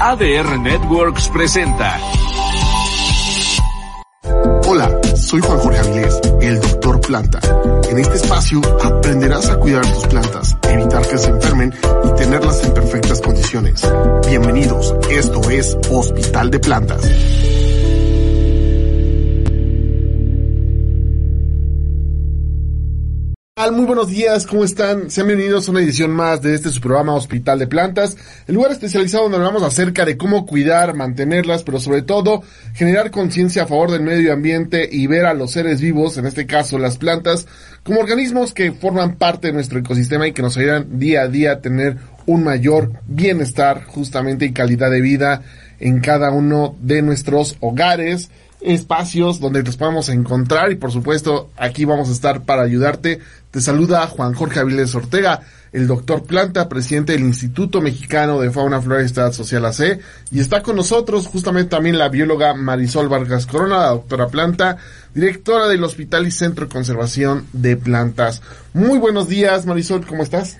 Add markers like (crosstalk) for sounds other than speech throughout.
ADR Networks presenta. Hola, soy Juan Jorge Avilés, el doctor Planta. En este espacio aprenderás a cuidar tus plantas, evitar que se enfermen y tenerlas en perfectas condiciones. Bienvenidos, esto es Hospital de Plantas. Muy buenos días, ¿cómo están? Sean bienvenidos a una edición más de este su programa Hospital de Plantas, el lugar especializado donde hablamos acerca de cómo cuidar, mantenerlas, pero sobre todo generar conciencia a favor del medio ambiente y ver a los seres vivos, en este caso las plantas, como organismos que forman parte de nuestro ecosistema y que nos ayudan día a día a tener un mayor bienestar justamente y calidad de vida en cada uno de nuestros hogares espacios donde nos podamos encontrar y por supuesto aquí vamos a estar para ayudarte. Te saluda Juan Jorge Avilés Ortega, el doctor Planta, presidente del Instituto Mexicano de Fauna, Flora y Estado Social AC y está con nosotros justamente también la bióloga Marisol Vargas Corona, la doctora Planta, directora del Hospital y Centro de Conservación de Plantas. Muy buenos días Marisol, ¿cómo estás?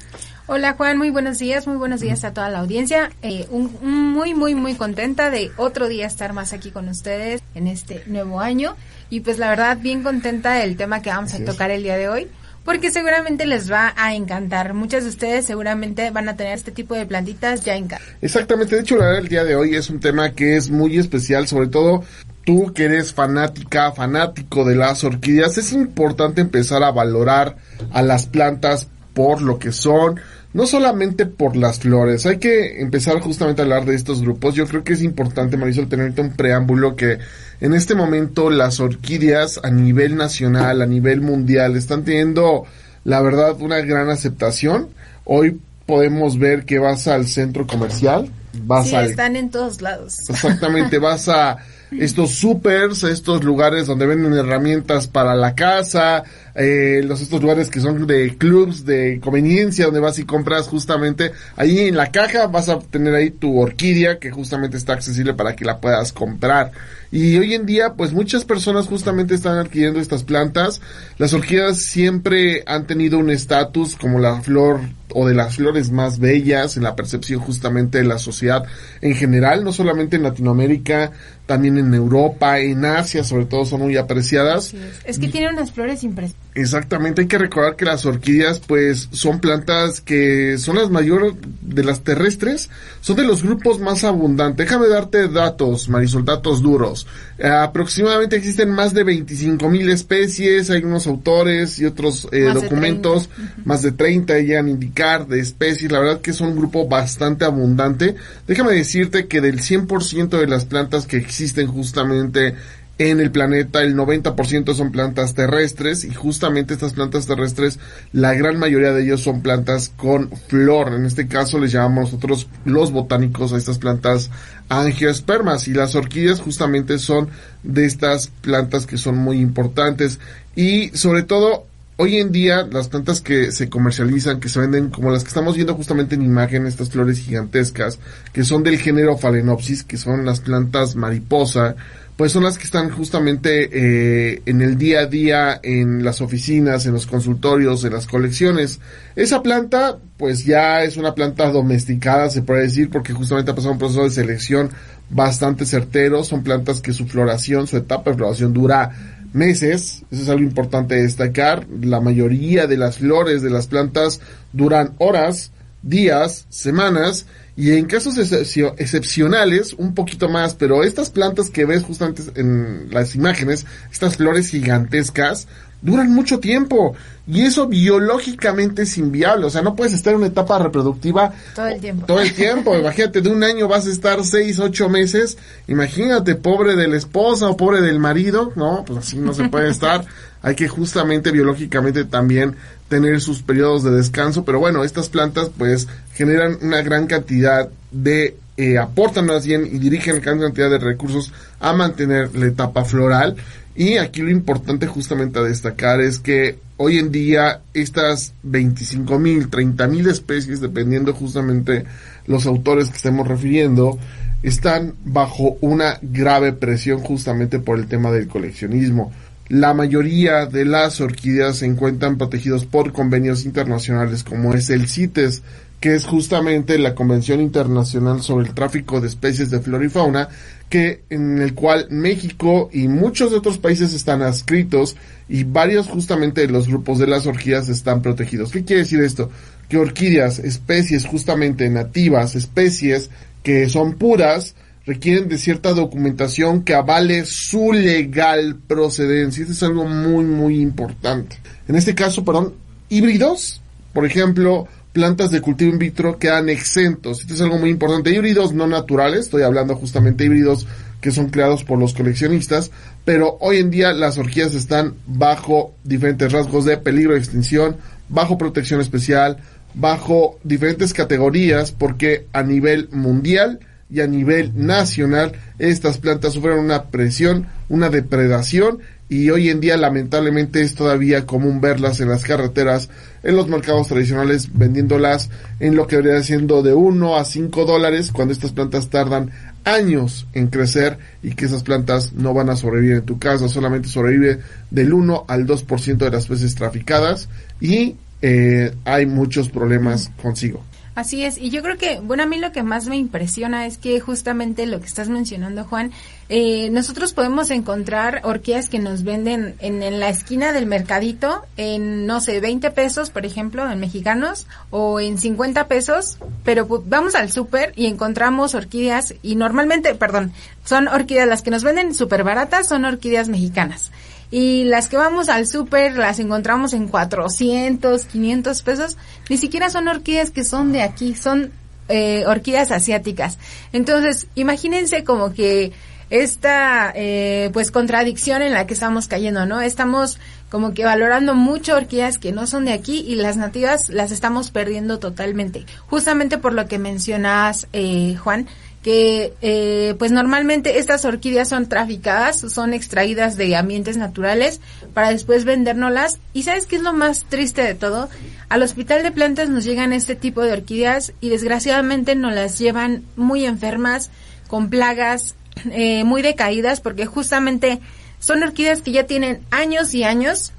Hola Juan, muy buenos días, muy buenos días a toda la audiencia. Eh, un, muy, muy, muy contenta de otro día estar más aquí con ustedes en este nuevo año. Y pues la verdad, bien contenta del tema que vamos a tocar el día de hoy, porque seguramente les va a encantar. Muchas de ustedes seguramente van a tener este tipo de plantitas ya en casa. Exactamente, de hecho la verdad el día de hoy es un tema que es muy especial, sobre todo tú que eres fanática, fanático de las orquídeas, es importante empezar a valorar a las plantas por lo que son, no solamente por las flores, hay que empezar justamente a hablar de estos grupos. Yo creo que es importante, Marisol, tenerte un preámbulo que en este momento las orquídeas a nivel nacional, a nivel mundial, están teniendo, la verdad, una gran aceptación. Hoy podemos ver que vas al centro comercial, vas sí, están en todos lados. Exactamente, (laughs) vas a estos supers, estos lugares donde venden herramientas para la casa, eh, los estos lugares que son de clubs de conveniencia donde vas y compras justamente ahí en la caja vas a tener ahí tu orquídea que justamente está accesible para que la puedas comprar. Y hoy en día pues muchas personas justamente están adquiriendo estas plantas. Las orquídeas siempre han tenido un estatus como la flor o de las flores más bellas en la percepción justamente de la sociedad en general no solamente en Latinoamérica también en Europa en Asia sobre todo son muy apreciadas. Es. es que tienen unas flores impresionantes Exactamente, hay que recordar que las orquídeas pues son plantas que son las mayores de las terrestres, son de los grupos más abundantes. Déjame darte datos, Marisol, datos duros. Eh, aproximadamente existen más de 25 mil especies, hay unos autores y otros eh, documentos, más de 30 llegan a indicar de especies, la verdad que es un grupo bastante abundante. Déjame decirte que del 100% de las plantas que existen justamente en el planeta el 90% son plantas terrestres y justamente estas plantas terrestres la gran mayoría de ellos son plantas con flor. En este caso les llamamos nosotros los botánicos a estas plantas angiospermas y las orquídeas justamente son de estas plantas que son muy importantes. Y sobre todo Hoy en día las plantas que se comercializan, que se venden como las que estamos viendo justamente en imagen, estas flores gigantescas, que son del género Phalaenopsis, que son las plantas mariposa, pues son las que están justamente eh, en el día a día en las oficinas, en los consultorios, en las colecciones. Esa planta, pues ya es una planta domesticada, se puede decir, porque justamente ha pasado un proceso de selección bastante certero. Son plantas que su floración, su etapa de floración dura meses. Eso es algo importante destacar. La mayoría de las flores de las plantas duran horas, días, semanas y en casos excepcionales, un poquito más, pero estas plantas que ves justamente en las imágenes, estas flores gigantescas, duran mucho tiempo. Y eso biológicamente es inviable. O sea, no puedes estar en una etapa reproductiva todo el tiempo. Todo el tiempo. Imagínate, de un año vas a estar seis, ocho meses. Imagínate, pobre de la esposa o pobre del marido. No, pues así no se puede estar. Hay que justamente biológicamente también tener sus periodos de descanso. Pero bueno, estas plantas pues generan una gran cantidad de, eh, aportan más bien y dirigen gran cantidad de recursos a mantener la etapa floral. Y aquí lo importante justamente a destacar es que hoy en día estas 25 mil, 30 mil especies, dependiendo justamente los autores que estemos refiriendo, están bajo una grave presión justamente por el tema del coleccionismo. La mayoría de las orquídeas se encuentran protegidos por convenios internacionales como es el CITES, que es justamente la Convención Internacional sobre el Tráfico de Especies de Flora y Fauna, que en el cual México y muchos de otros países están adscritos y varios justamente de los grupos de las orquídeas están protegidos. ¿Qué quiere decir esto? Que orquídeas, especies justamente nativas, especies que son puras, requieren de cierta documentación que avale su legal procedencia. Esto es algo muy, muy importante. En este caso, perdón, híbridos, por ejemplo, plantas de cultivo in vitro quedan exentos. Esto es algo muy importante. Híbridos no naturales, estoy hablando justamente de híbridos que son creados por los coleccionistas, pero hoy en día las orquídeas están bajo diferentes rasgos de peligro de extinción, bajo protección especial, bajo diferentes categorías, porque a nivel mundial y a nivel nacional estas plantas sufren una presión, una depredación y hoy en día lamentablemente es todavía común verlas en las carreteras, en los mercados tradicionales vendiéndolas en lo que debería siendo de 1 a 5 dólares cuando estas plantas tardan años en crecer y que esas plantas no van a sobrevivir en tu casa, solamente sobrevive del 1 al 2% de las veces traficadas y eh, hay muchos problemas consigo. Así es, y yo creo que, bueno, a mí lo que más me impresiona es que justamente lo que estás mencionando, Juan, eh, nosotros podemos encontrar orquídeas que nos venden en, en, la esquina del mercadito en, no sé, 20 pesos, por ejemplo, en mexicanos, o en 50 pesos, pero vamos al súper y encontramos orquídeas, y normalmente, perdón, son orquídeas, las que nos venden súper baratas son orquídeas mexicanas y las que vamos al súper las encontramos en 400, 500 pesos, ni siquiera son orquídeas que son de aquí, son eh, orquídeas asiáticas. Entonces, imagínense como que esta eh, pues contradicción en la que estamos cayendo, ¿no? Estamos como que valorando mucho orquídeas que no son de aquí y las nativas las estamos perdiendo totalmente. Justamente por lo que mencionas, eh, Juan, que eh, pues normalmente estas orquídeas son traficadas, son extraídas de ambientes naturales para después vendérnoslas. ¿Y sabes qué es lo más triste de todo? Al hospital de plantas nos llegan este tipo de orquídeas y desgraciadamente nos las llevan muy enfermas, con plagas, eh, muy decaídas, porque justamente son orquídeas que ya tienen años y años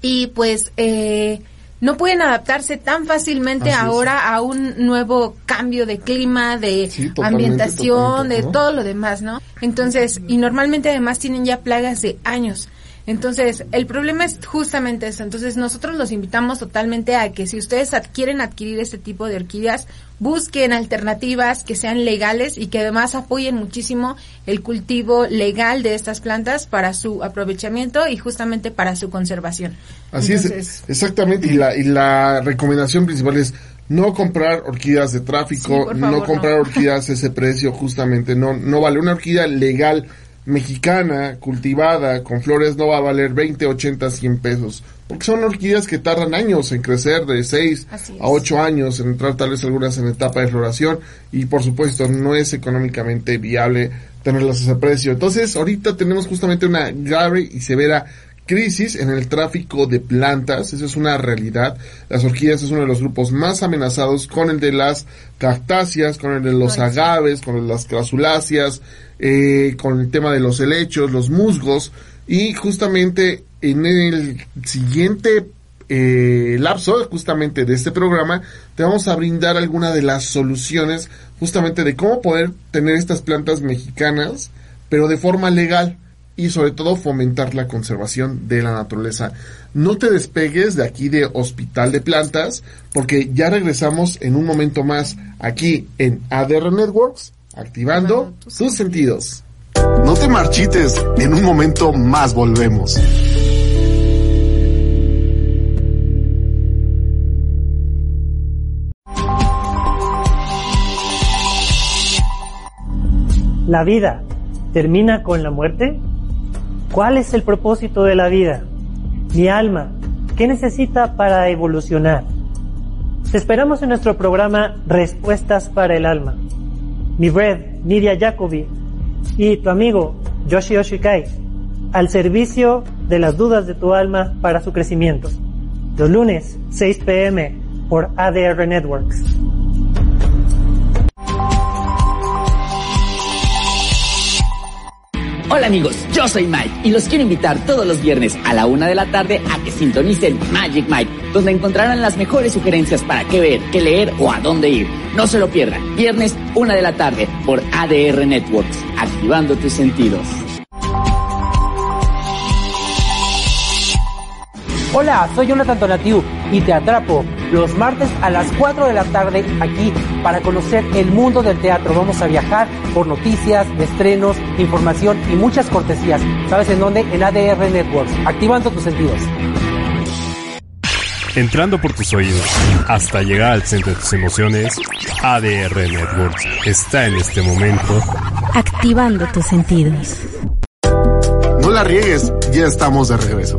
y pues eh, no pueden adaptarse tan fácilmente ahora a un nuevo cambio de clima, de ambientación, de todo lo demás, ¿no? Entonces, y normalmente además tienen ya plagas de años. Entonces, el problema es justamente eso. Entonces, nosotros los invitamos totalmente a que si ustedes quieren adquirir este tipo de orquídeas, busquen alternativas que sean legales y que además apoyen muchísimo el cultivo legal de estas plantas para su aprovechamiento y justamente para su conservación. Así es, exactamente. Y la, y la recomendación principal es no comprar orquídeas de tráfico, no comprar orquídeas a ese precio, justamente, no, no vale. Una orquídea legal mexicana, cultivada, con flores, no va a valer 20, 80, 100 pesos. Porque son orquídeas que tardan años en crecer, de 6 a 8 años, en entrar tal vez algunas en etapa de floración. Y por supuesto, no es económicamente viable tenerlas a ese precio. Entonces, ahorita tenemos justamente una grave y severa crisis en el tráfico de plantas, eso es una realidad. Las orquídeas es uno de los grupos más amenazados con el de las cactáceas, con el de los agaves, con el de las crasuláceas, eh, con el tema de los helechos, los musgos. Y justamente en el siguiente eh, lapso justamente de este programa te vamos a brindar alguna de las soluciones justamente de cómo poder tener estas plantas mexicanas pero de forma legal y sobre todo fomentar la conservación de la naturaleza. No te despegues de aquí de Hospital de Plantas porque ya regresamos en un momento más aquí en ADR Networks activando tus sentidos. No te marchites, en un momento más volvemos. ¿La vida termina con la muerte? ¿Cuál es el propósito de la vida? Mi alma, ¿qué necesita para evolucionar? Te esperamos en nuestro programa Respuestas para el Alma. Mi red, Nidia Jacobi, y tu amigo, Yoshi Oshikai, al servicio de las dudas de tu alma para su crecimiento. Los lunes, 6 pm, por ADR Networks. Hola amigos, yo soy Mike y los quiero invitar todos los viernes a la una de la tarde a que sintonicen Magic Mike, donde encontrarán las mejores sugerencias para qué ver, qué leer o a dónde ir. No se lo pierdan, viernes una de la tarde por ADR Networks, activando tus sentidos. Hola, soy Jonathan Tonatiu y te atrapo los martes a las 4 de la tarde aquí para conocer el mundo del teatro. Vamos a viajar por noticias, estrenos, información y muchas cortesías. ¿Sabes en dónde? En ADR Networks, activando tus sentidos. Entrando por tus oídos hasta llegar al centro de tus emociones, ADR Networks está en este momento activando tus sentidos. No la riegues, ya estamos de regreso.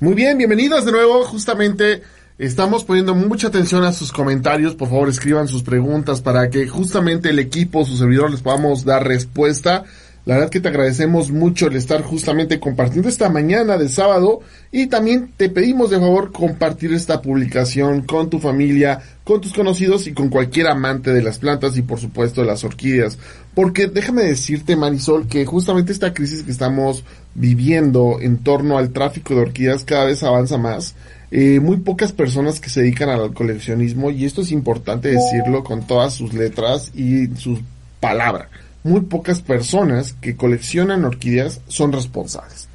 Muy bien, bienvenidos de nuevo. Justamente estamos poniendo mucha atención a sus comentarios. Por favor, escriban sus preguntas para que justamente el equipo, su servidor, les podamos dar respuesta. La verdad que te agradecemos mucho el estar justamente compartiendo esta mañana de sábado y también te pedimos de favor compartir esta publicación con tu familia, con tus conocidos y con cualquier amante de las plantas y por supuesto de las orquídeas. Porque déjame decirte Marisol que justamente esta crisis que estamos viviendo en torno al tráfico de orquídeas cada vez avanza más. Eh, muy pocas personas que se dedican al coleccionismo y esto es importante decirlo con todas sus letras y sus palabras. Muy pocas personas que coleccionan orquídeas son responsables.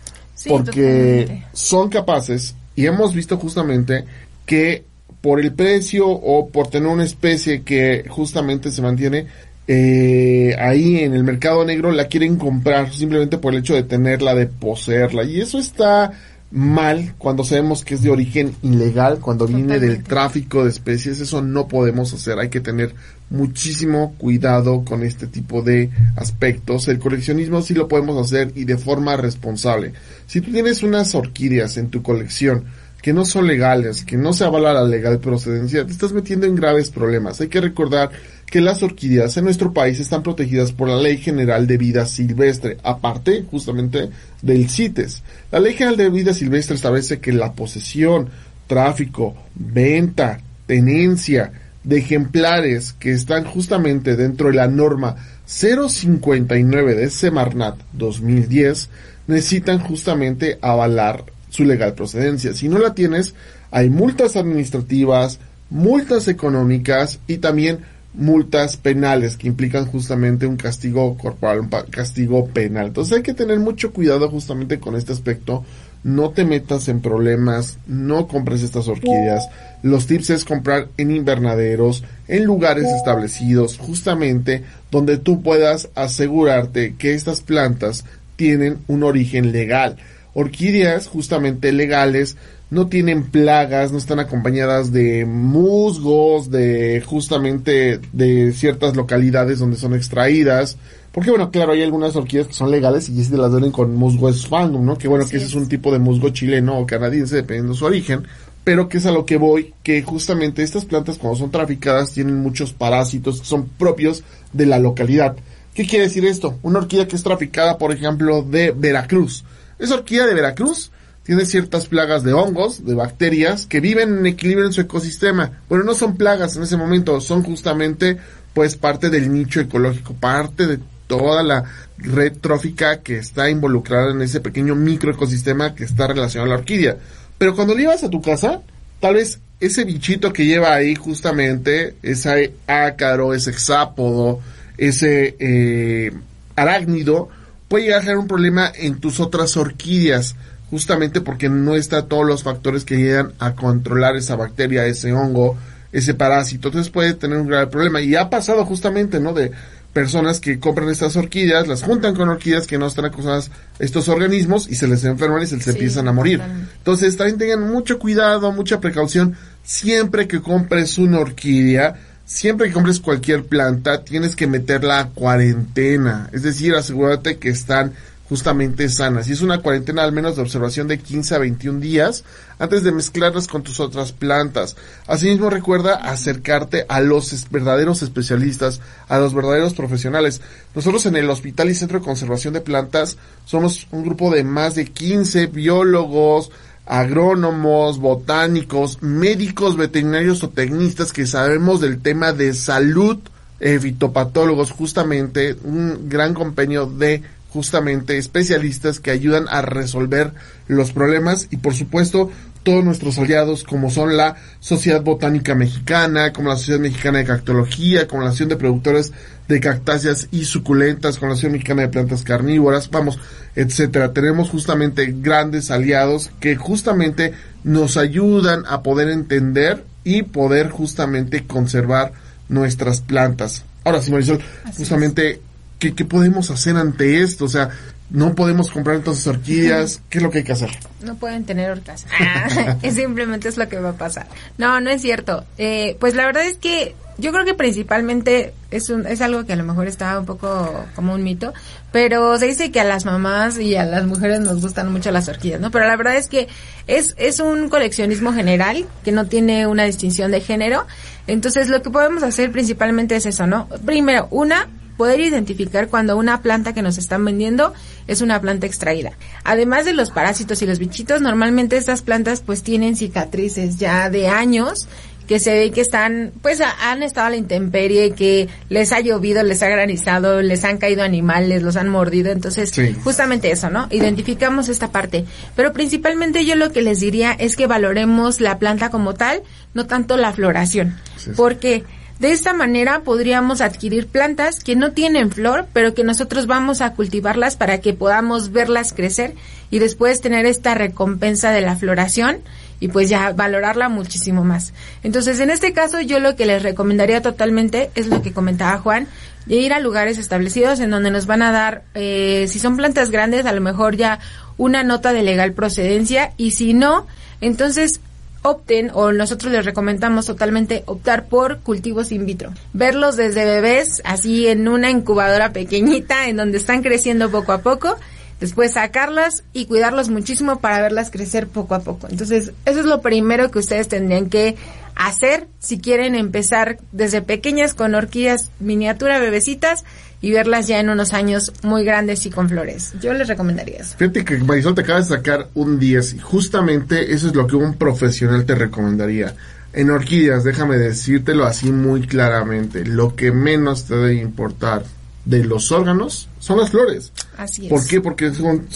porque son capaces y hemos visto justamente que por el precio o por tener una especie que justamente se mantiene eh, ahí en el mercado negro la quieren comprar simplemente por el hecho de tenerla, de poseerla. Y eso está mal cuando sabemos que es de origen ilegal, cuando viene del tráfico de especies. Eso no podemos hacer. Hay que tener muchísimo cuidado con este tipo de aspectos. El coleccionismo sí lo podemos hacer y de forma responsable. Si tú tienes unas orquídeas en tu colección, que no son legales, que no se avala la legal procedencia, te estás metiendo en graves problemas. Hay que recordar que las orquídeas en nuestro país están protegidas por la Ley General de Vida Silvestre, aparte justamente del CITES. La Ley General de Vida Silvestre establece que la posesión, tráfico, venta, tenencia de ejemplares que están justamente dentro de la norma 059 de Semarnat 2010 necesitan justamente avalar su legal procedencia. Si no la tienes, hay multas administrativas, multas económicas y también multas penales que implican justamente un castigo corporal, un castigo penal. Entonces hay que tener mucho cuidado justamente con este aspecto. No te metas en problemas, no compres estas orquídeas. Los tips es comprar en invernaderos, en lugares establecidos, justamente donde tú puedas asegurarte que estas plantas tienen un origen legal orquídeas justamente legales no tienen plagas, no están acompañadas de musgos, de justamente de ciertas localidades donde son extraídas. Porque bueno, claro, hay algunas orquídeas que son legales y se las duelen con musgo esfandum, ¿no? Que bueno, que ese es un tipo de musgo chileno o canadiense, dependiendo de su origen. Pero que es a lo que voy, que justamente estas plantas cuando son traficadas tienen muchos parásitos que son propios de la localidad. ¿Qué quiere decir esto? Una orquídea que es traficada, por ejemplo, de Veracruz esa orquídea de Veracruz tiene ciertas plagas de hongos, de bacterias, que viven en equilibrio en su ecosistema. Bueno, no son plagas en ese momento, son justamente pues parte del nicho ecológico, parte de toda la red trófica que está involucrada en ese pequeño microecosistema que está relacionado a la orquídea. Pero cuando llevas a tu casa, tal vez ese bichito que lleva ahí justamente, ese ácaro, ese hexápodo, ese eh, arácnido, puede llegar a ser un problema en tus otras orquídeas, justamente porque no está todos los factores que llegan a controlar esa bacteria, ese hongo, ese parásito. Entonces puede tener un grave problema. Y ha pasado justamente, ¿no? De personas que compran estas orquídeas, las juntan con orquídeas que no están acusadas estos organismos y se les enferman y se les empiezan a morir. Entonces también tengan mucho cuidado, mucha precaución siempre que compres una orquídea siempre que compres cualquier planta, tienes que meterla a cuarentena. Es decir, asegúrate que están justamente sanas. Y es una cuarentena al menos de observación de 15 a 21 días antes de mezclarlas con tus otras plantas. Asimismo recuerda acercarte a los verdaderos especialistas, a los verdaderos profesionales. Nosotros en el Hospital y Centro de Conservación de Plantas somos un grupo de más de 15 biólogos, agrónomos, botánicos, médicos, veterinarios o tecnistas que sabemos del tema de salud, eh, fitopatólogos, justamente un gran compendio de justamente especialistas que ayudan a resolver los problemas y por supuesto todos nuestros aliados como son la Sociedad Botánica Mexicana, como la Sociedad Mexicana de Cactología, como la Asociación de Productores de Cactáceas y Suculentas, como la Asociación Mexicana de Plantas Carnívoras, vamos, etcétera. Tenemos justamente grandes aliados que justamente nos ayudan a poder entender y poder justamente conservar nuestras plantas. Ahora sí, Marisol, justamente ¿qué, ¿qué podemos hacer ante esto? O sea, no podemos comprar entonces orquídeas. ¿Qué es lo que hay que hacer? No pueden tener orcas. (laughs) Ah, simplemente es lo que va a pasar. No, no es cierto. Eh, pues la verdad es que yo creo que principalmente es, un, es algo que a lo mejor está un poco como un mito, pero se dice que a las mamás y a las mujeres nos gustan mucho las orquídeas, ¿no? Pero la verdad es que es, es un coleccionismo general que no tiene una distinción de género. Entonces lo que podemos hacer principalmente es eso, ¿no? Primero, una, poder identificar cuando una planta que nos están vendiendo es una planta extraída. Además de los parásitos y los bichitos, normalmente estas plantas pues tienen cicatrices ya de años que se ve que están, pues han estado a la intemperie, que les ha llovido, les ha granizado, les han caído animales, los han mordido, entonces justamente eso, ¿no? Identificamos esta parte. Pero principalmente yo lo que les diría es que valoremos la planta como tal, no tanto la floración. Porque de esta manera podríamos adquirir plantas que no tienen flor, pero que nosotros vamos a cultivarlas para que podamos verlas crecer y después tener esta recompensa de la floración y pues ya valorarla muchísimo más. Entonces, en este caso yo lo que les recomendaría totalmente es lo que comentaba Juan, de ir a lugares establecidos en donde nos van a dar, eh, si son plantas grandes, a lo mejor ya una nota de legal procedencia y si no, entonces opten o nosotros les recomendamos totalmente optar por cultivos in vitro. Verlos desde bebés, así en una incubadora pequeñita en donde están creciendo poco a poco, después sacarlas y cuidarlos muchísimo para verlas crecer poco a poco. Entonces, eso es lo primero que ustedes tendrían que hacer si quieren empezar desde pequeñas con orquídeas miniatura bebecitas y verlas ya en unos años muy grandes y con flores. Yo les recomendaría eso. Fíjate que Marisol te acaba de sacar un 10 y justamente eso es lo que un profesional te recomendaría. En orquídeas, déjame decírtelo así muy claramente, lo que menos te debe importar de los órganos son las flores. Así es. ¿Por qué? Porque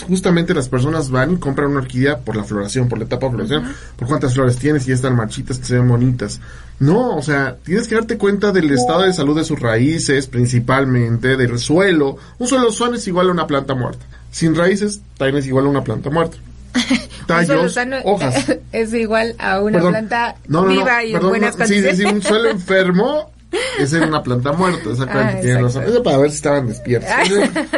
justamente las personas van y compran una orquídea por la floración, por la etapa de floración, por cuántas flores tienes y están marchitas, que se ven bonitas. No, o sea, tienes que darte cuenta del estado de salud de sus raíces, principalmente, del suelo. Un suelo sano es igual a una planta muerta. Sin raíces, también es igual a una planta muerta. (laughs) Tallos, hojas. (laughs) Es igual a una planta viva y en buenas sí, condiciones. sí, sí, un suelo (laughs) enfermo (laughs) es en una planta muerta, exactamente, Ah, tiene razón. Eso para ver si estaban despiertos.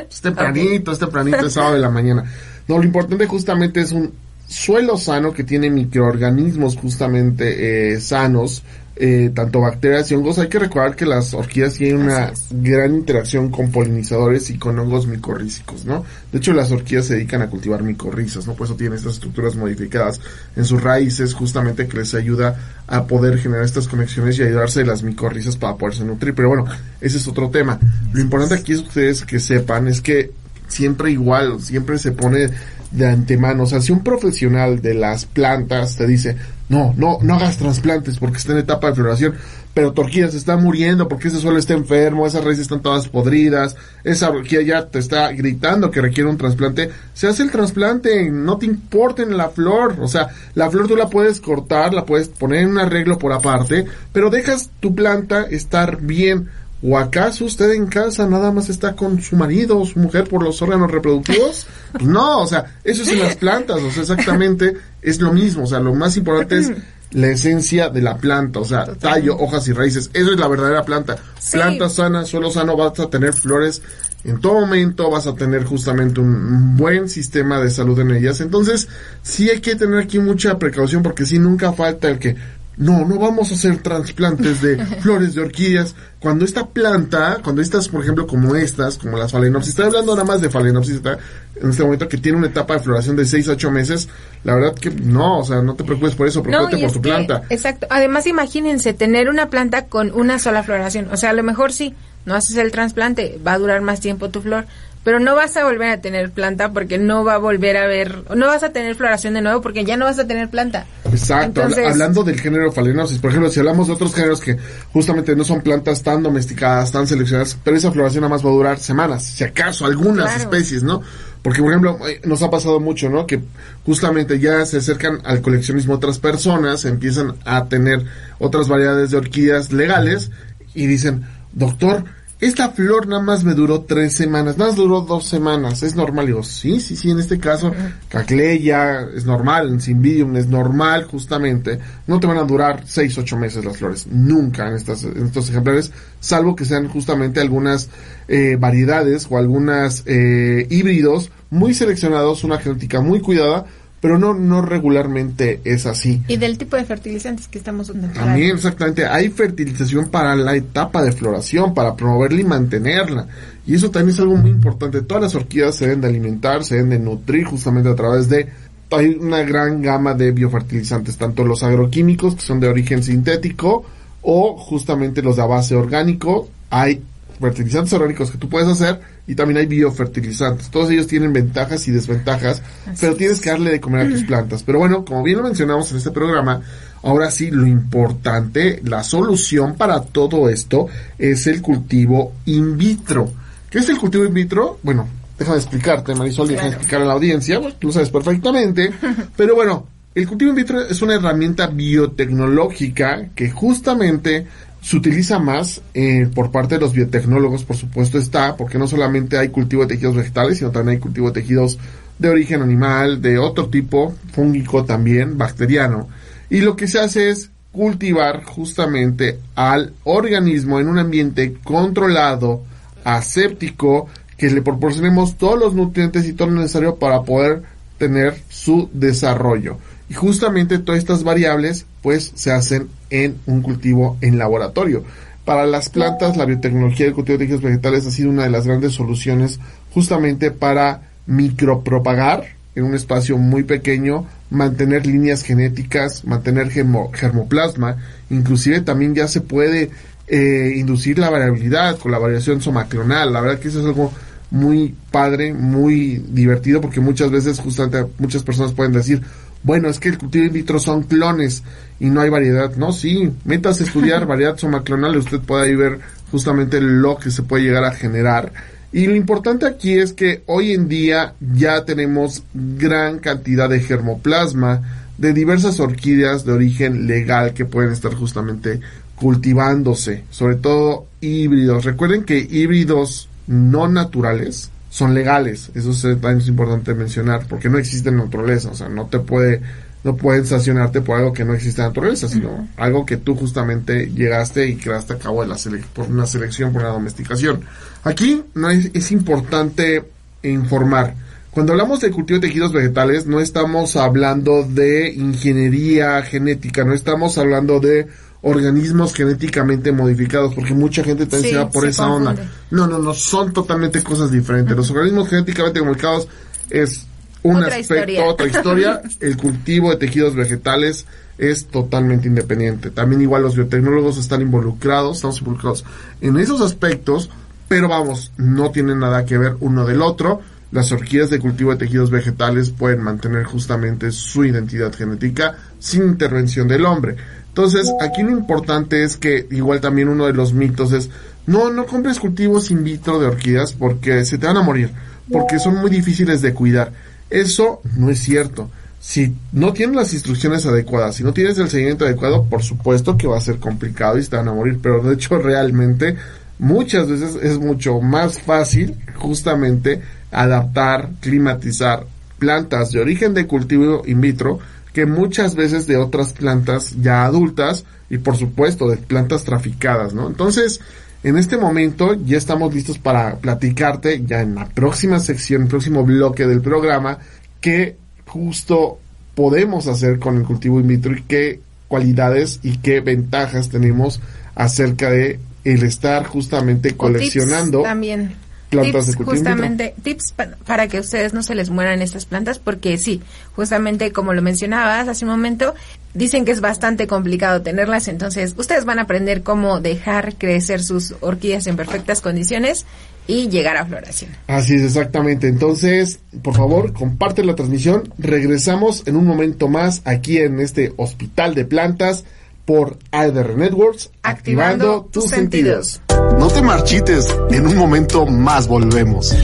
Es tempranito, es tempranito, es sábado de la mañana. No, lo importante justamente es un suelo sano que tiene microorganismos justamente eh, sanos, eh, tanto bacterias y hongos. Hay que recordar que las orquídeas tienen una gran interacción con polinizadores y con hongos micorrízicos, ¿no? De hecho, las orquídeas se dedican a cultivar micorrizas, ¿no? Por eso tienen estas estructuras modificadas en sus raíces, justamente que les ayuda a poder generar estas conexiones y ayudarse de las micorrizas para poderse nutrir. Pero bueno, ese es otro tema. Lo importante aquí es ustedes que sepan es que siempre igual, siempre se pone de antemano. O sea, si un profesional de las plantas te dice, no, no, no hagas trasplantes porque está en etapa de floración, pero tu orquídea se está muriendo porque ese suelo está enfermo, esas raíces están todas podridas, esa orquídea ya te está gritando que requiere un trasplante, se hace el trasplante, no te importa en la flor, o sea, la flor tú la puedes cortar, la puedes poner en un arreglo por aparte, pero dejas tu planta estar bien. ¿O acaso usted en casa nada más está con su marido o su mujer por los órganos reproductivos? Pues (laughs) no, o sea, eso es en las plantas, o sea, exactamente es lo mismo, o sea, lo más importante es la esencia de la planta, o sea, tallo, hojas y raíces, eso es la verdadera planta. Planta sana, suelo sano, vas a tener flores en todo momento, vas a tener justamente un buen sistema de salud en ellas. Entonces, sí hay que tener aquí mucha precaución porque sí nunca falta el que no, no vamos a hacer trasplantes de (laughs) flores de orquídeas. Cuando esta planta, cuando estas, por ejemplo, como estas, como las phalaenopsis, estoy hablando nada más de phalaenopsis está en este momento que tiene una etapa de floración de 6 a 8 meses, la verdad que no, o sea, no te preocupes por eso, preocúpate y por tu que- planta. Exacto. Además, imagínense tener una planta con una sola floración. O sea, a lo mejor sí, no haces el trasplante, va a durar más tiempo tu flor, pero no vas a volver a tener planta porque no va a volver a haber, no vas a tener floración de nuevo porque ya no vas a tener planta. Exacto, Entonces- hablando del género Phalaenopsis, por ejemplo, si hablamos de otros géneros que justamente no son plantas tan domesticadas, tan seleccionadas, pero esa floración nada más va a durar semanas, si acaso algunas Claro. especies, ¿no? Porque, por ejemplo, eh, nos ha pasado mucho, ¿no? Que justamente ya se acercan al coleccionismo otras personas, empiezan a tener otras variedades de orquídeas legales y dicen, doctor, esta flor nada más me duró tres semanas, nada más duró dos semanas, es normal. Digo, sí, sí, sí, en este caso, Cacleya es normal, en Cymbidium es normal, justamente. No te van a durar seis, ocho meses las flores, nunca en, estas, en estos ejemplares, salvo que sean justamente algunas eh, variedades o algunas eh, híbridos muy seleccionados, una genética muy cuidada, pero no, no regularmente es así. Y del tipo de fertilizantes que estamos usando. También, exactamente, hay fertilización para la etapa de floración, para promoverla y mantenerla. Y eso también es algo muy importante. Todas las orquídeas se deben de alimentar, se deben de nutrir justamente a través de... Hay una gran gama de biofertilizantes, tanto los agroquímicos, que son de origen sintético, o justamente los de base orgánico. Hay fertilizantes orgánicos que tú puedes hacer y también hay biofertilizantes. Todos ellos tienen ventajas y desventajas, pero tienes que darle de comer a tus (clears throat) plantas. Pero bueno, como bien lo mencionamos en este programa, ahora sí lo importante, la solución para todo esto es el cultivo in vitro. ¿Qué es el cultivo in vitro? Bueno, déjame explicarte, Marisol, déjame explicar a la audiencia, bueno, tú lo sabes perfectamente, (laughs) pero bueno, el cultivo in vitro es una herramienta biotecnológica que justamente se utiliza más eh, por parte de los biotecnólogos, por supuesto está, porque no solamente hay cultivo de tejidos vegetales, sino también hay cultivo de tejidos de origen animal, de otro tipo, fúngico también, bacteriano. Y lo que se hace es cultivar justamente al organismo en un ambiente controlado, aséptico, que le proporcionemos todos los nutrientes y todo lo necesario para poder tener su desarrollo. Y justamente todas estas variables pues se hacen en un cultivo en laboratorio. Para las plantas, la biotecnología del cultivo de tejidos vegetales ha sido una de las grandes soluciones justamente para micropropagar en un espacio muy pequeño, mantener líneas genéticas, mantener germo- germoplasma, inclusive también ya se puede eh, inducir la variabilidad con la variación somaclonal. La verdad que eso es algo muy padre, muy divertido, porque muchas veces justamente muchas personas pueden decir, bueno, es que el cultivo in vitro son clones y no hay variedad. No, sí, metas a estudiar (laughs) variedad somaclonal y usted puede ahí ver justamente lo que se puede llegar a generar. Y lo importante aquí es que hoy en día ya tenemos gran cantidad de germoplasma de diversas orquídeas de origen legal que pueden estar justamente cultivándose, sobre todo híbridos. Recuerden que híbridos no naturales son legales, eso es, también es importante mencionar, porque no existe en naturaleza, o sea, no te puede, no pueden sancionarte por algo que no existe en naturaleza, sino algo que tú justamente llegaste y creaste a cabo de la sele- por una selección, por una domesticación. Aquí no es, es importante informar. Cuando hablamos de cultivo de tejidos vegetales, no estamos hablando de ingeniería genética, no estamos hablando de organismos genéticamente modificados, porque mucha gente también Sí, se va por se esa onda. No, no, no, son totalmente cosas diferentes. Los organismos genéticamente modificados es un Otra aspecto, historia. otra historia. (laughs) El cultivo de tejidos vegetales es totalmente independiente. También igual los biotecnólogos están involucrados, estamos involucrados en esos aspectos, pero vamos, no tienen nada que ver uno del otro. Las orquídeas de cultivo de tejidos vegetales pueden mantener justamente su identidad genética sin intervención del hombre. Entonces, aquí lo importante es que igual también uno de los mitos es, no, no compres cultivos in vitro de orquídeas porque se te van a morir, porque son muy difíciles de cuidar. Eso no es cierto. Si no tienes las instrucciones adecuadas, si no tienes el seguimiento adecuado, por supuesto que va a ser complicado y se te van a morir, pero de hecho realmente muchas veces es mucho más fácil justamente adaptar, climatizar plantas de origen de cultivo in vitro que muchas veces de otras plantas ya adultas y por supuesto de plantas traficadas, ¿no? Entonces, en este momento ya estamos listos para platicarte ya en la próxima sección, el próximo bloque del programa, que justo podemos hacer con el cultivo in vitro y qué cualidades y qué ventajas tenemos acerca de el estar justamente coleccionando también plantas tips, de cultivo justamente tips pa- para que ustedes no se les mueran estas plantas porque sí, justamente como lo mencionabas hace un momento, dicen que es bastante complicado tenerlas, entonces ustedes van a aprender cómo dejar crecer sus orquídeas en perfectas condiciones y llegar a floración. Así es, exactamente. Entonces, por favor, comparte la transmisión. Regresamos en un momento más aquí en este Hospital de Plantas por ADR Networks, activando, tus sentidos. No te marchites, en un momento más volvemos.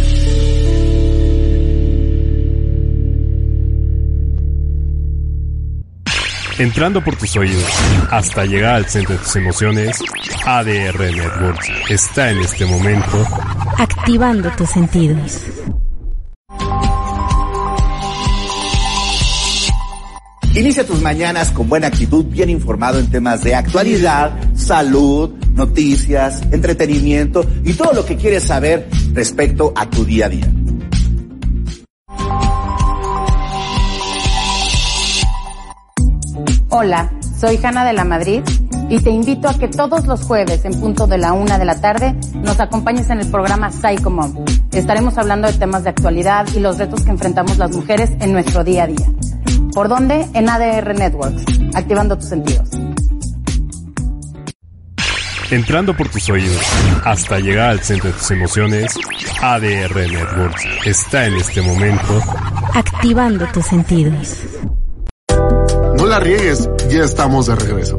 Entrando por tus oídos hasta llegar al centro de tus emociones, ADR Networks está en este momento Activando tus sentidos. Inicia tus mañanas con buena actitud, bien informado en temas de actualidad, salud, noticias, entretenimiento y todo lo que quieres saber respecto a tu día a día. Hola, soy Hanna de la Madrid y te invito a que todos los jueves en punto de la una de la tarde nos acompañes en el programa Psycho Mom. Estaremos hablando de temas de actualidad y los retos que enfrentamos las mujeres en nuestro día a día. ¿Por dónde? En ADR Networks, activando tus sentidos. Entrando por tus oídos hasta llegar al centro de tus emociones, ADR Networks está en este momento Activando tus sentidos. No la riegues, ya estamos de regreso.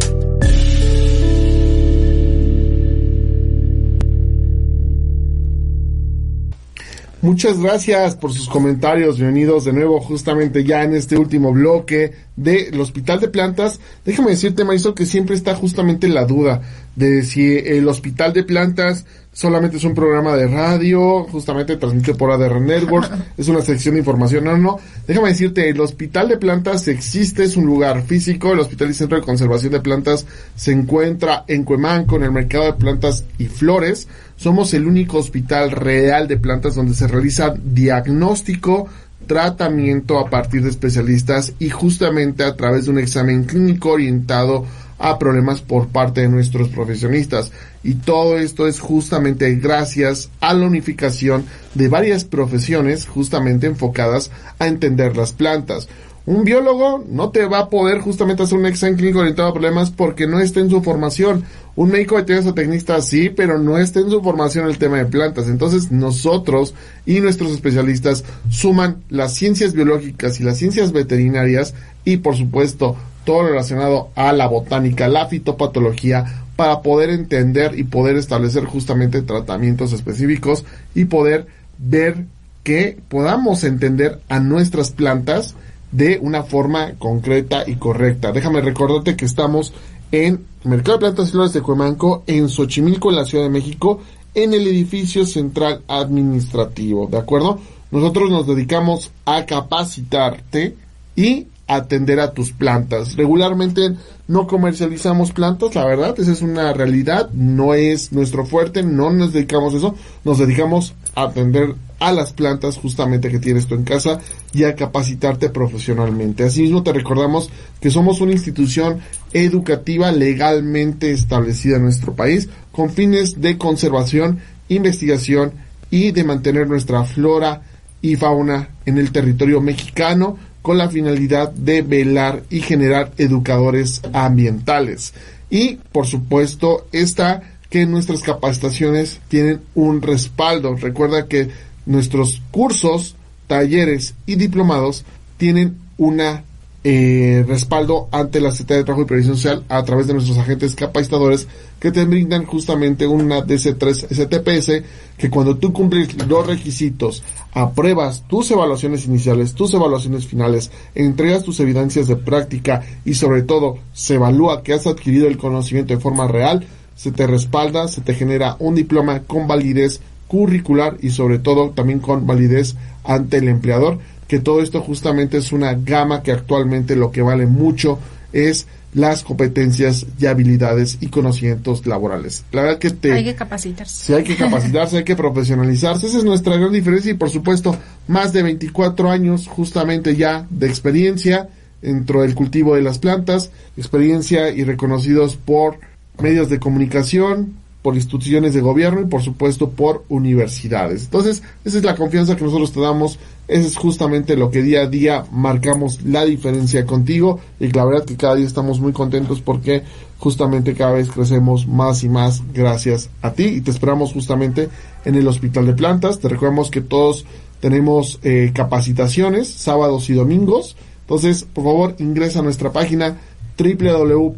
Muchas gracias por sus comentarios. Bienvenidos de nuevo justamente ya en este último bloque del Hospital de Plantas. Déjame decirte, Marisol, que siempre está justamente la duda de si el Hospital de Plantas solamente es un programa de radio, justamente transmitido por ADR Networks, (laughs) es una sección de información. No, no. Déjame decirte, el Hospital de Plantas existe, es un lugar físico. El Hospital y Centro de Conservación de Plantas se encuentra en Cuemanco, en el mercado de plantas y flores. Somos el único hospital real de plantas donde se realiza diagnóstico, tratamiento a partir de especialistas y justamente a través de un examen clínico orientado a problemas por parte de nuestros profesionistas. Y todo esto es justamente gracias a la unificación de varias profesiones justamente enfocadas a entender las plantas. Un biólogo no te va a poder justamente hacer un examen clínico orientado a problemas porque no está en su formación. Un médico veterinario tecnista sí, pero no está en su formación el tema de plantas. Entonces nosotros y nuestros especialistas suman las ciencias biológicas y las ciencias veterinarias y por supuesto todo lo relacionado a la botánica, la fitopatología, para poder entender y poder establecer justamente tratamientos específicos y poder ver que podamos entender a nuestras plantas de una forma concreta y correcta. Déjame recordarte que estamos en Mercado de Plantas y Flores de Cuemanco, en Xochimilco, en la Ciudad de México, en el edificio central administrativo, ¿de acuerdo? Nosotros nos dedicamos a capacitarte y atender a tus plantas. Regularmente no comercializamos plantas, la verdad, esa es una realidad, no es nuestro fuerte, no nos dedicamos a eso, nos dedicamos a atender a las plantas justamente que tienes tú en casa y a capacitarte profesionalmente. Asimismo te recordamos que somos una institución educativa legalmente establecida en nuestro país con fines de conservación, investigación y de mantener nuestra flora y fauna en el territorio mexicano con la finalidad de velar y generar educadores ambientales. Y, por supuesto, está que nuestras capacitaciones tienen un respaldo. Recuerda que nuestros cursos, talleres y diplomados tienen una eh, respaldo ante la Secretaría de Trabajo y Previsión Social a través de nuestros agentes capacitadores que te brindan justamente una DC3 STPS que cuando tú cumples los requisitos, apruebas tus evaluaciones iniciales, tus evaluaciones finales, entregas tus evidencias de práctica y sobre todo se evalúa que has adquirido el conocimiento de forma real, se te respalda, se te genera un diploma con validez curricular y sobre todo también con validez ante el empleador que todo esto justamente es una gama que actualmente lo que vale mucho es las competencias y habilidades y conocimientos laborales. La verdad que te... Hay que capacitarse. Sí, hay que capacitarse, hay que profesionalizarse. Esa es nuestra gran diferencia y por supuesto más de 24 años justamente ya de experiencia dentro del cultivo de las plantas, experiencia y reconocidos por medios de comunicación, por instituciones de gobierno y por supuesto por universidades. Entonces, esa es la confianza que nosotros te damos, eso es justamente lo que día a día marcamos la diferencia contigo y la verdad que cada día estamos muy contentos porque justamente cada vez crecemos más y más gracias a ti y te esperamos justamente en el Hospital de Plantas. Te recordamos que todos tenemos eh, capacitaciones sábados y domingos. Entonces, por favor, ingresa a nuestra página www.imffss.org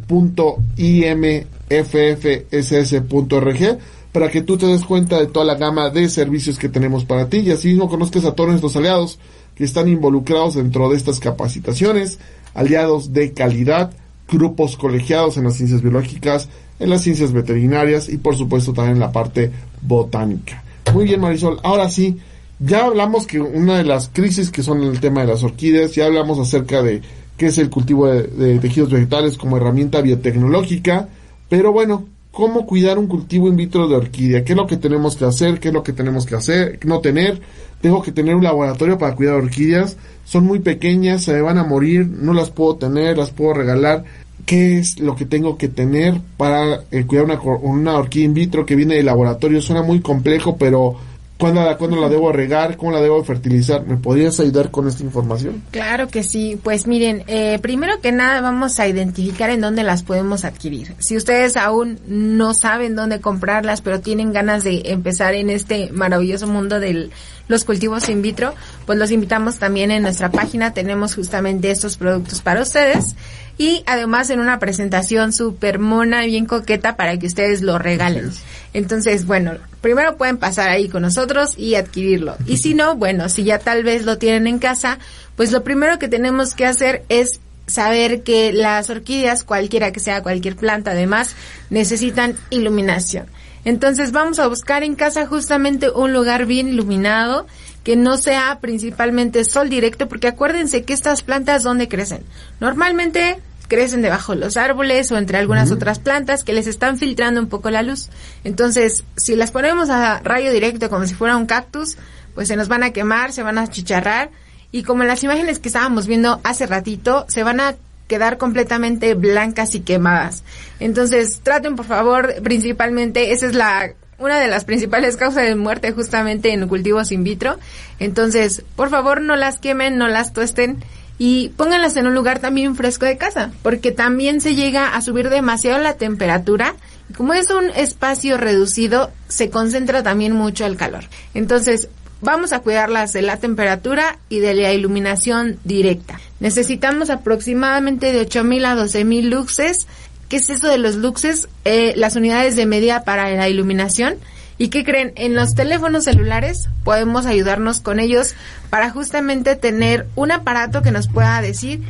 para que tú te des cuenta de toda la gama de servicios que tenemos para ti. Y así mismo conozcas a todos nuestros aliados que están involucrados dentro de estas capacitaciones, aliados de calidad, grupos colegiados en las ciencias biológicas, en las ciencias veterinarias y por supuesto también en la parte botánica. Muy bien Marisol, ahora sí, ya hablamos que una de las crisis que son el tema de las orquídeas, ya hablamos acerca de qué es el cultivo de, tejidos vegetales como herramienta biotecnológica, pero bueno, ¿cómo cuidar un cultivo in vitro de orquídea? ¿Qué es lo que tenemos que hacer? ¿Qué es lo que tenemos que hacer? No tener. Tengo que tener un laboratorio para cuidar orquídeas. Son muy pequeñas, se van a morir, no las puedo tener, las puedo regalar. ¿Qué es lo que tengo que tener para eh, cuidar una, una orquídea in vitro que viene del laboratorio? Suena muy complejo, pero ¿Cuándo la, la debo regar? ¿Cómo la debo fertilizar? ¿Me podrías ayudar con esta información? Claro que sí. Pues miren, eh, primero que nada vamos a identificar en dónde las podemos adquirir. Si ustedes aún no saben dónde comprarlas, pero tienen ganas de empezar en este maravilloso mundo de los cultivos in vitro, pues los invitamos también en nuestra página. Tenemos justamente estos productos para ustedes y además en una presentación súper mona y bien coqueta para que ustedes lo regalen. Entonces, bueno, primero pueden pasar ahí con nosotros y adquirirlo. Y si no, bueno, si ya tal vez lo tienen en casa, pues lo primero que tenemos que hacer es saber que las orquídeas, cualquiera que sea cualquier planta además, necesitan iluminación. Entonces vamos a buscar en casa justamente un lugar bien iluminado, que no sea principalmente sol directo, porque acuérdense que estas plantas, ¿dónde crecen? Normalmente crecen debajo de los árboles o entre algunas otras plantas que les están filtrando un poco la luz. Entonces, si las ponemos a rayo directo como si fuera un cactus, pues se nos van a quemar, se van a chicharrar y como en las imágenes que estábamos viendo hace ratito, se van a quedar completamente blancas y quemadas. Entonces, traten por favor, principalmente, esa es la una de las principales causas de muerte justamente en cultivos in vitro. Entonces, por favor, no las quemen, no las tuesten y pónganlas en un lugar también fresco de casa, porque también se llega a subir demasiado la temperatura. Como es un espacio reducido, se concentra también mucho el calor. Entonces, vamos a cuidarlas de la temperatura y de la iluminación directa. Necesitamos aproximadamente de 8.000 a 12.000 luxes. ¿Qué es eso de los luxes? Eh, las unidades de medida para la iluminación ¿Y qué creen? En los teléfonos celulares podemos ayudarnos con ellos para justamente tener un aparato que nos pueda decir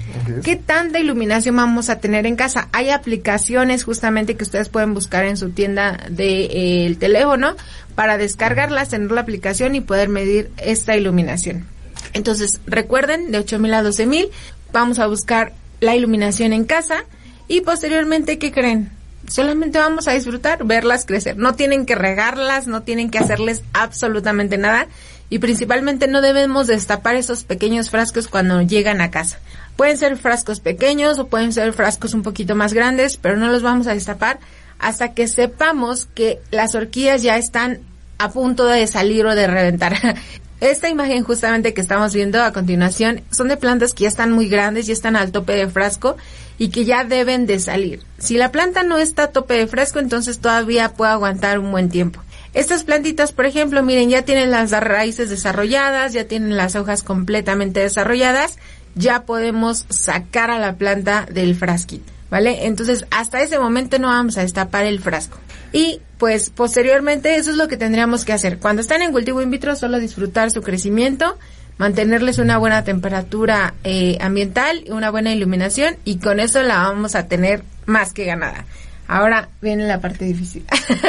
qué tanta iluminación vamos a tener en casa. Hay aplicaciones justamente que ustedes pueden buscar en su tienda del de, eh, teléfono para descargarlas, tener la aplicación y poder medir esta iluminación. Entonces, recuerden, de 8000 a 12000, vamos a buscar la iluminación en casa y posteriormente, ¿qué creen? Solamente vamos a disfrutar, verlas crecer. No tienen que regarlas, no tienen que hacerles absolutamente nada y principalmente no debemos destapar esos pequeños frascos cuando llegan a casa. Pueden ser frascos pequeños o pueden ser frascos un poquito más grandes, pero no los vamos a destapar hasta que sepamos que las orquídeas ya están a punto de salir o de reventar. (laughs) Esta imagen justamente que estamos viendo a continuación son de plantas que ya están muy grandes, y están al tope de frasco y que ya deben de salir. Si la planta no está a tope de fresco, entonces todavía puede aguantar un buen tiempo. Estas plantitas, por ejemplo, miren, ya tienen las raíces desarrolladas, ya tienen las hojas completamente desarrolladas, ya podemos sacar a la planta del frasquito, ¿vale? Entonces, hasta ese momento no vamos a destapar el frasco. Y pues posteriormente eso es lo que tendríamos que hacer. Cuando están en cultivo in vitro, solo disfrutar su crecimiento, mantenerles una buena temperatura eh, ambiental, una buena iluminación y con eso la vamos a tener más que ganada. Ahora viene la parte difícil.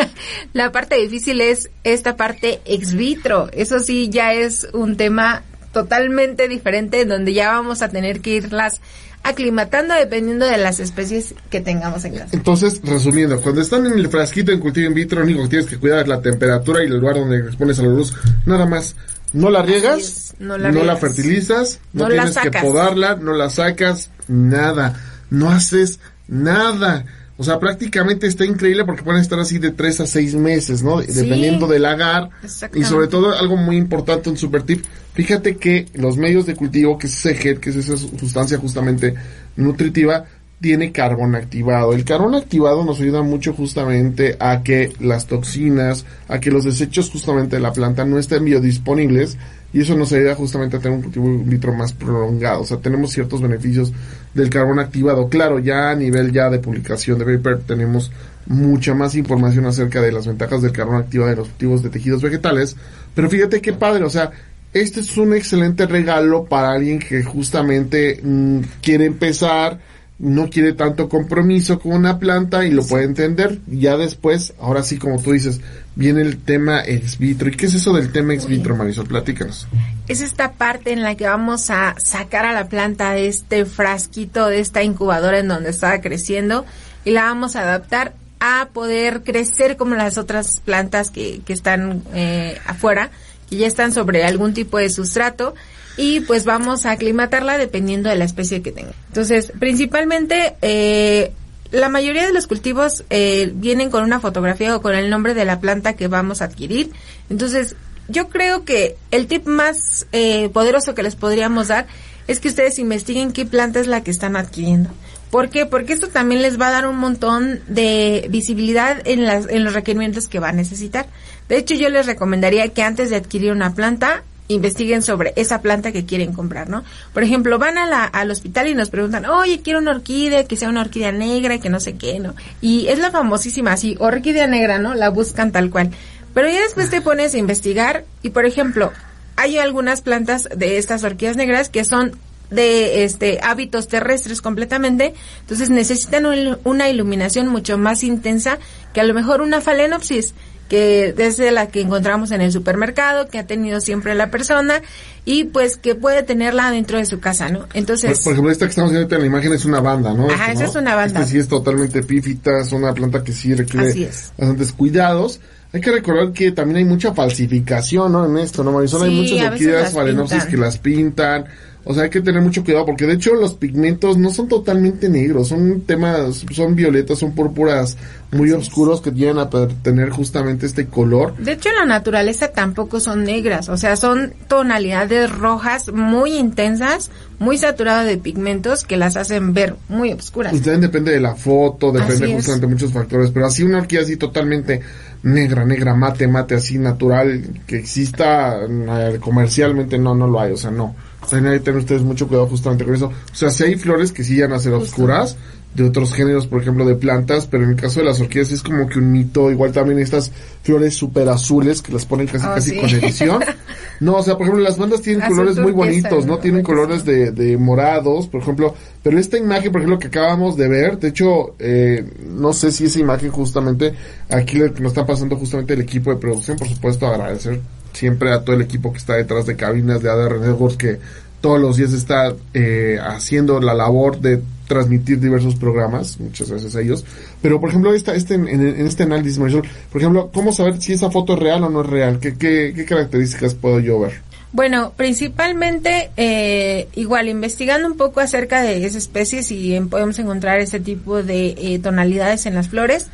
(laughs) la parte difícil es esta parte ex vitro. Eso sí ya es un tema totalmente diferente donde ya vamos a tener que irlas aclimatando dependiendo de las especies que tengamos en casa. Entonces, resumiendo, cuando están en el frasquito en cultivo in vitro, lo único que tienes que cuidar es la temperatura y el lugar donde expones a la luz. Nada más. No la riegas, es, no no la, fertilizas, no, No la tienes que podarla, no la sacas, nada. No haces nada. O sea, prácticamente está increíble porque pueden estar así de tres a seis meses, ¿no? Dependiendo del agar. Y sobre todo, algo muy importante, un super tip. Fíjate que los medios de cultivo, que es ese gel, que es esa sustancia justamente nutritiva, tiene carbón activado. El carbón activado nos ayuda mucho justamente a que las toxinas, a que los desechos justamente de la planta no estén biodisponibles y eso nos ayuda justamente a tener un cultivo in vitro más prolongado. O sea, tenemos ciertos beneficios del carbón activado. Claro, ya a nivel ya de publicación de paper tenemos mucha más información acerca de las ventajas del carbón activado de los cultivos de tejidos vegetales. Pero fíjate qué padre, o sea, este es un excelente regalo para alguien que justamente mm, quiere empezar, no quiere tanto compromiso con una planta y lo puede entender. Ya después, ahora sí, como tú dices, viene el tema ex vitro. ¿Y qué es eso del tema ex vitro, Marisol? Platícanos. Es esta parte en la que vamos a sacar a la planta de este frasquito, de esta incubadora en donde estaba creciendo y la vamos a adaptar a poder crecer como las otras plantas que, que están eh, afuera, que ya están sobre algún tipo de sustrato y pues vamos a aclimatarla dependiendo de la especie que tenga. Entonces, principalmente, eh, la mayoría de los cultivos eh, vienen con una fotografía o con el nombre de la planta que vamos a adquirir. Entonces, yo creo que el tip más eh, poderoso que les podríamos dar es que ustedes investiguen qué planta es la que están adquiriendo. ¿Por qué? Porque esto también les va a dar un montón de visibilidad en, las, en los requerimientos que va a necesitar. De hecho, yo les recomendaría que antes de adquirir una planta, investiguen sobre esa planta que quieren comprar, ¿no? Por ejemplo, van a la, al hospital y nos preguntan, oye, quiero una orquídea, que sea una orquídea negra y que no sé qué, ¿no? Y es la famosísima, así, orquídea negra, ¿no? La buscan tal cual. Pero ya después te pones a investigar y, por ejemplo, hay algunas plantas de estas orquídeas negras que son de este hábitos terrestres completamente, entonces necesitan un- una iluminación mucho más intensa que a lo mejor una phalaenopsis que desde la que encontramos en el supermercado, que ha tenido siempre la persona y pues que puede tenerla dentro de su casa, ¿no? Por, Entonces, por ejemplo, esta que estamos viendo en la imagen es una banda, ¿no? Ajá, esa es una banda. Esta sí es totalmente epífita, es una planta que sí requiere bastantes cuidados. Hay que recordar que también hay mucha falsificación, ¿no? En esto, ¿no, Marisol? hay muchas orquídeas pintan. que las pintan. O sea, hay que tener mucho cuidado porque de hecho los pigmentos no son totalmente negros, son temas, son violetas, son púrpuras muy oscuros que llegan a tener justamente este color. de hecho en la naturaleza tampoco son negras, o sea, son tonalidades rojas muy intensas, muy saturadas de pigmentos que las hacen ver muy oscuras. Y también depende de la foto, depende justamente de muchos factores, pero así una orquídea así totalmente negra, negra, mate, mate, así natural, que exista eh, comercialmente, no, no lo hay, o sea, no. También hay que tener ustedes mucho cuidado justamente con eso. O sea, si hay flores que sí llegan a ser oscuras, de otros géneros, por ejemplo, de plantas, pero en el caso de las orquídeas es como que un mito, igual también estas flores súper azules que las ponen casi Oh, casi sí. con edición. (laughs) No, o sea, por ejemplo, las bandas tienen Azul colores muy bonitos, ¿no? ¿no? Tienen colores de, de morados, por ejemplo, pero esta imagen, por ejemplo, que acabamos de ver, de hecho, eh, no sé si esa imagen justamente, aquí le- nos está pasando justamente el equipo de producción, por supuesto, agradecer siempre a todo el equipo que está detrás de cabinas de ADR Networks que todos los días está eh, haciendo la labor de transmitir diversos programas, muchas gracias a ellos. Pero, por ejemplo, esta, este, en, este análisis, por ejemplo, ¿cómo saber si esa foto es real o no es real? ¿Qué, qué, qué características puedo yo ver? Bueno, principalmente, eh, igual, investigando un poco acerca de esa especie, si en- podemos encontrar este tipo de eh, tonalidades en las flores.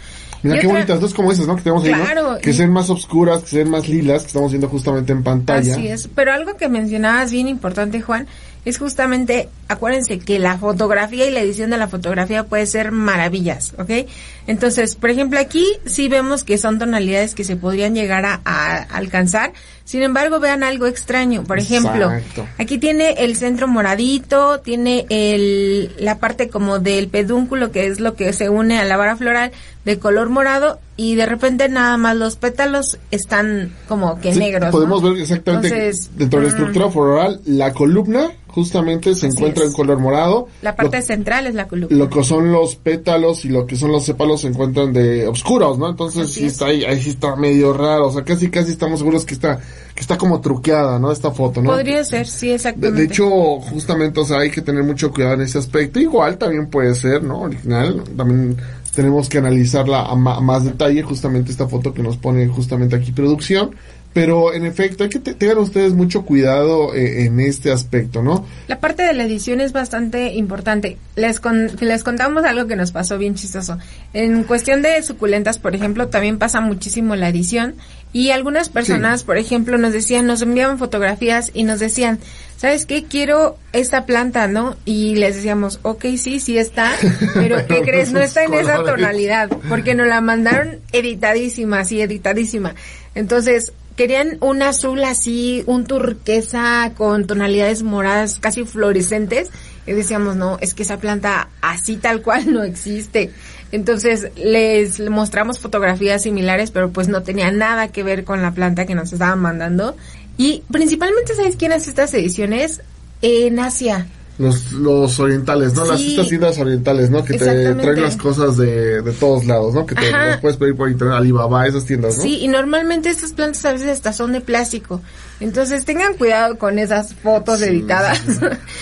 Mira Y qué otra- bonitas, dos como esas, ¿no? Que tenemos ahí, ¿no? Claro, Que y- sean más oscuras, que sean más lilas, que estamos viendo justamente en pantalla. Así es, pero algo que mencionabas bien importante, Juan, es justamente, acuérdense que la fotografía y la edición de la fotografía puede ser maravillas, ¿ok? Entonces, por ejemplo, aquí sí vemos que son tonalidades que se podrían llegar a, a alcanzar, sin embargo, vean algo extraño, por ejemplo, Exacto. aquí tiene el centro moradito, tiene el, la parte como del pedúnculo, que es lo que se une a la vara floral, de color morado, y de repente nada más los pétalos están como que Sí, negros. Podemos ¿no? ver exactamente Entonces, dentro de la mm, estructura floral la columna justamente se encuentra en color morado. La parte Lo- central es la columna. lo que son los pétalos y lo que son los sépalos se encuentran de oscuros, ¿no? Entonces sí está ahí, ahí sí está medio raro, o sea, casi casi estamos seguros que está que está como truqueada, ¿no? Esta foto, ¿no? Podría ser, sí, De, exactamente. de hecho, justamente, o sea, hay que tener mucho cuidado en ese aspecto. Igual también puede ser, ¿no? Original. También tenemos que analizarla a, más detalle, justamente esta foto que nos pone justamente aquí producción. Pero en efecto, hay que te- tengan ustedes mucho cuidado eh, en este aspecto, ¿no? La parte de la edición es bastante importante. Les, con- les contamos algo que nos pasó bien chistoso. En cuestión de suculentas, por ejemplo, también pasa muchísimo la edición. Y algunas personas, por ejemplo, nos decían, nos enviaban fotografías y nos decían, ¿sabes qué? Quiero esta planta, ¿no? Y les decíamos, ok, sí, sí está, (laughs) pero ¿qué crees? No está en esa tonalidad, porque nos la mandaron editadísima, así, editadísima. Entonces, querían un azul así, un turquesa con tonalidades moradas casi fluorescentes. Y decíamos, no, es que esa planta así tal cual no existe. Entonces les mostramos fotografías similares, pero pues no tenía nada que ver con la planta que nos estaban mandando. Y principalmente, ¿sabes quién hace estas ediciones? En Asia. Los, los orientales, ¿no? Las Sí. estas tiendas orientales, ¿no? Que te traen las cosas de, de todos lados, ¿no? Que te Ajá. las puedes pedir por internet, Alibaba, esas tiendas, ¿no? Sí, y normalmente estas plantas a veces hasta son de plástico. Entonces tengan cuidado con esas fotos editadas.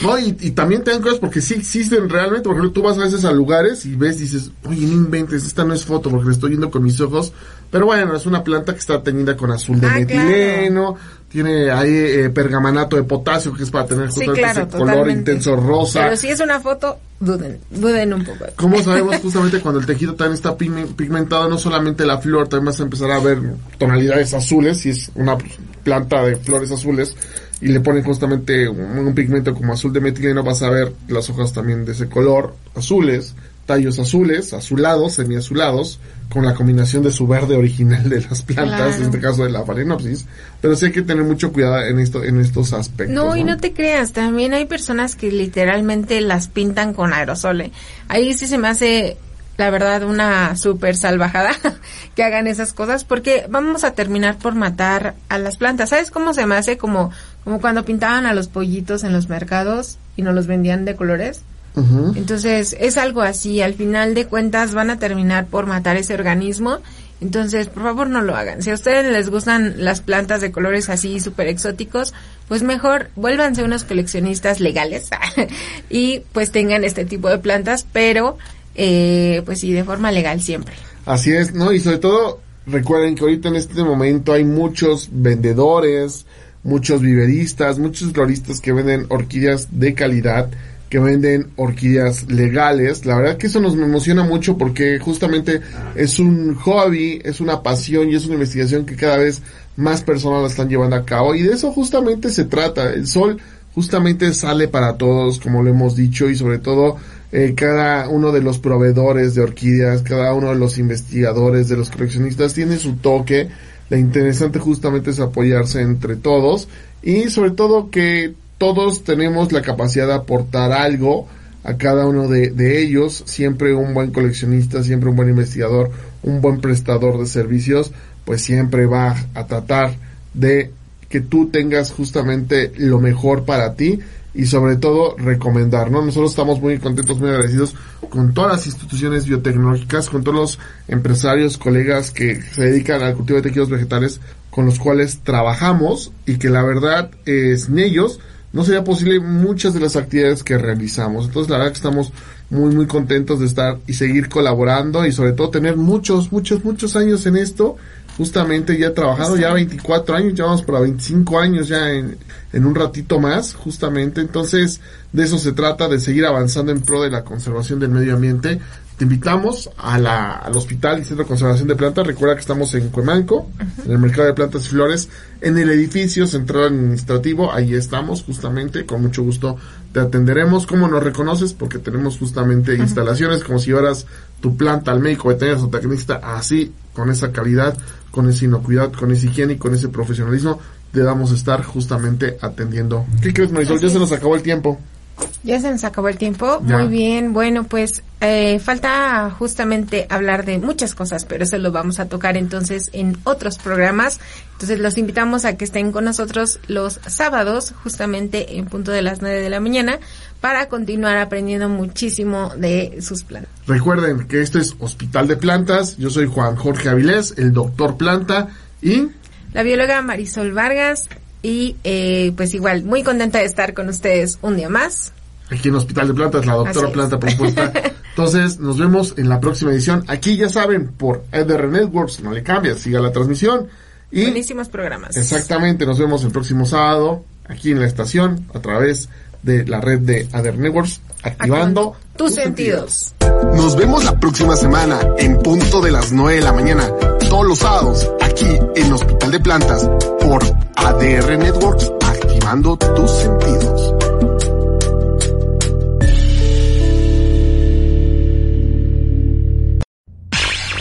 No, y, y también tengan cosas porque sí existen realmente. Por ejemplo, tú vas a veces a lugares y ves, dices, oye, no inventes, esta no es foto porque la estoy viendo con mis ojos. Pero bueno, es una planta que está teñida con azul de Ah, metileno, tiene ahí eh, pergamanato de potasio que es para tener Sí, claro, ese color intenso rosa. Pero si es una foto, duden, duden un poco. ¿Cómo sabemos (laughs) justamente cuando el tejido también está pigme- pigmentado? No solamente la flor, también vas a empezar a ver tonalidades azules, si es una planta de flores azules, y le ponen justamente un, un pigmento como azul de metileno, vas a ver las hojas también de ese color, azules, tallos azules, azulados, semiazulados, con la combinación de su verde original de las plantas, Claro. en este caso de la phalaenopsis. Pero sí hay que tener mucho cuidado en esto, en estos aspectos. No, y no te creas, también hay personas que literalmente las pintan con aerosole. Ahí sí se me hace, la verdad, una súper salvajada (laughs) que hagan esas cosas, porque vamos a terminar por matar a las plantas. ¿Sabes cómo se me hace? Como, como cuando pintaban a los pollitos en los mercados y nos los vendían de colores. Entonces, es algo así, al final de cuentas van a terminar por matar ese organismo. Entonces, por favor, no lo hagan. Si a ustedes les gustan las plantas de colores así súper exóticos, pues mejor vuélvanse unos coleccionistas legales (laughs) y pues tengan este tipo de plantas, pero eh, pues sí, de forma legal siempre. Así es, ¿no? Y sobre todo, recuerden que ahorita en este momento hay muchos vendedores, muchos viveristas, muchos floristas que venden orquídeas de calidad, que venden orquídeas legales. La verdad que eso nos emociona mucho porque justamente es un hobby, es una pasión y es una investigación que cada vez más personas la están llevando a cabo. Y de eso justamente se trata. El sol justamente sale para todos, como lo hemos dicho, y sobre todo eh, cada uno de los proveedores de orquídeas, cada uno de los investigadores, de los coleccionistas, tiene su toque. Lo interesante justamente es apoyarse entre todos y sobre todo que todos tenemos la capacidad de aportar algo a cada uno de, ellos. Siempre un buen coleccionista, siempre un buen investigador, un buen prestador de servicios, pues siempre va a tratar de que tú tengas justamente lo mejor para ti y sobre todo recomendar, ¿no? Nosotros estamos muy contentos, muy agradecidos con todas las instituciones biotecnológicas, con todos los empresarios, colegas que se dedican al cultivo de tejidos vegetales con los cuales trabajamos y que la verdad eh, sin ellos no sería posible muchas de las actividades que realizamos. Entonces la verdad que estamos muy muy contentos de estar y seguir colaborando y sobre todo tener muchos, muchos, muchos años en esto. Justamente ya trabajado ya 24 años, ya vamos para 25 años ya en, en un ratito más, justamente. Entonces de eso se trata, de seguir avanzando en pro de la conservación del medio ambiente. Te invitamos a la, al Hospital y Centro de Conservación de Plantas. Recuerda que estamos en Cuemanco, en el Mercado de Plantas y Flores, en el edificio central administrativo. Ahí estamos, justamente. Con mucho gusto te atenderemos. ¿Cómo nos reconoces? Porque tenemos justamente instalaciones como si llevaras tu planta al médico veterinario o tecnista así, con esa calidad, con esa inocuidad, con esa higiene y con ese profesionalismo. Te vamos a estar justamente atendiendo. ¿Qué crees, Marisol? Ya se nos acabó el tiempo. Ya se nos acabó el tiempo. Ya. Muy bien. Bueno, pues eh, falta justamente hablar de muchas cosas, pero eso lo vamos a tocar entonces en otros programas. Entonces los invitamos a que estén con nosotros los sábados, justamente en punto de las 9 de la mañana, para continuar aprendiendo muchísimo de sus plantas. Recuerden que esto es Hospital de Plantas. Yo soy Juan Jorge Avilés, el doctor Planta. Y La bióloga Marisol Vargas y eh, pues igual muy contenta de estar con ustedes un día más. aquí en Hospital de Plantas, la doctora. Planta propuesta. (laughs) Entonces, nos vemos en la próxima edición. Aquí ya saben, por EDR Networks, no le cambias, siga la transmisión. Y Buenísimos programas. exactamente, nos vemos el próximo sábado, aquí en la estación, a través de la red de ADR Networks, activando tus sentidos. Nos vemos la próxima semana en punto de las 9 de la mañana, todos los sábados, aquí en Hospital de Plantas, por ADR Networks, activando tus sentidos.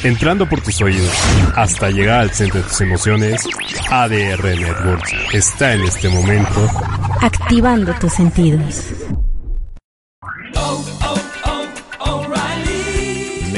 Entrando por tus oídos hasta llegar al centro de tus emociones, ADR Networks está en este momento Activando tus sentidos.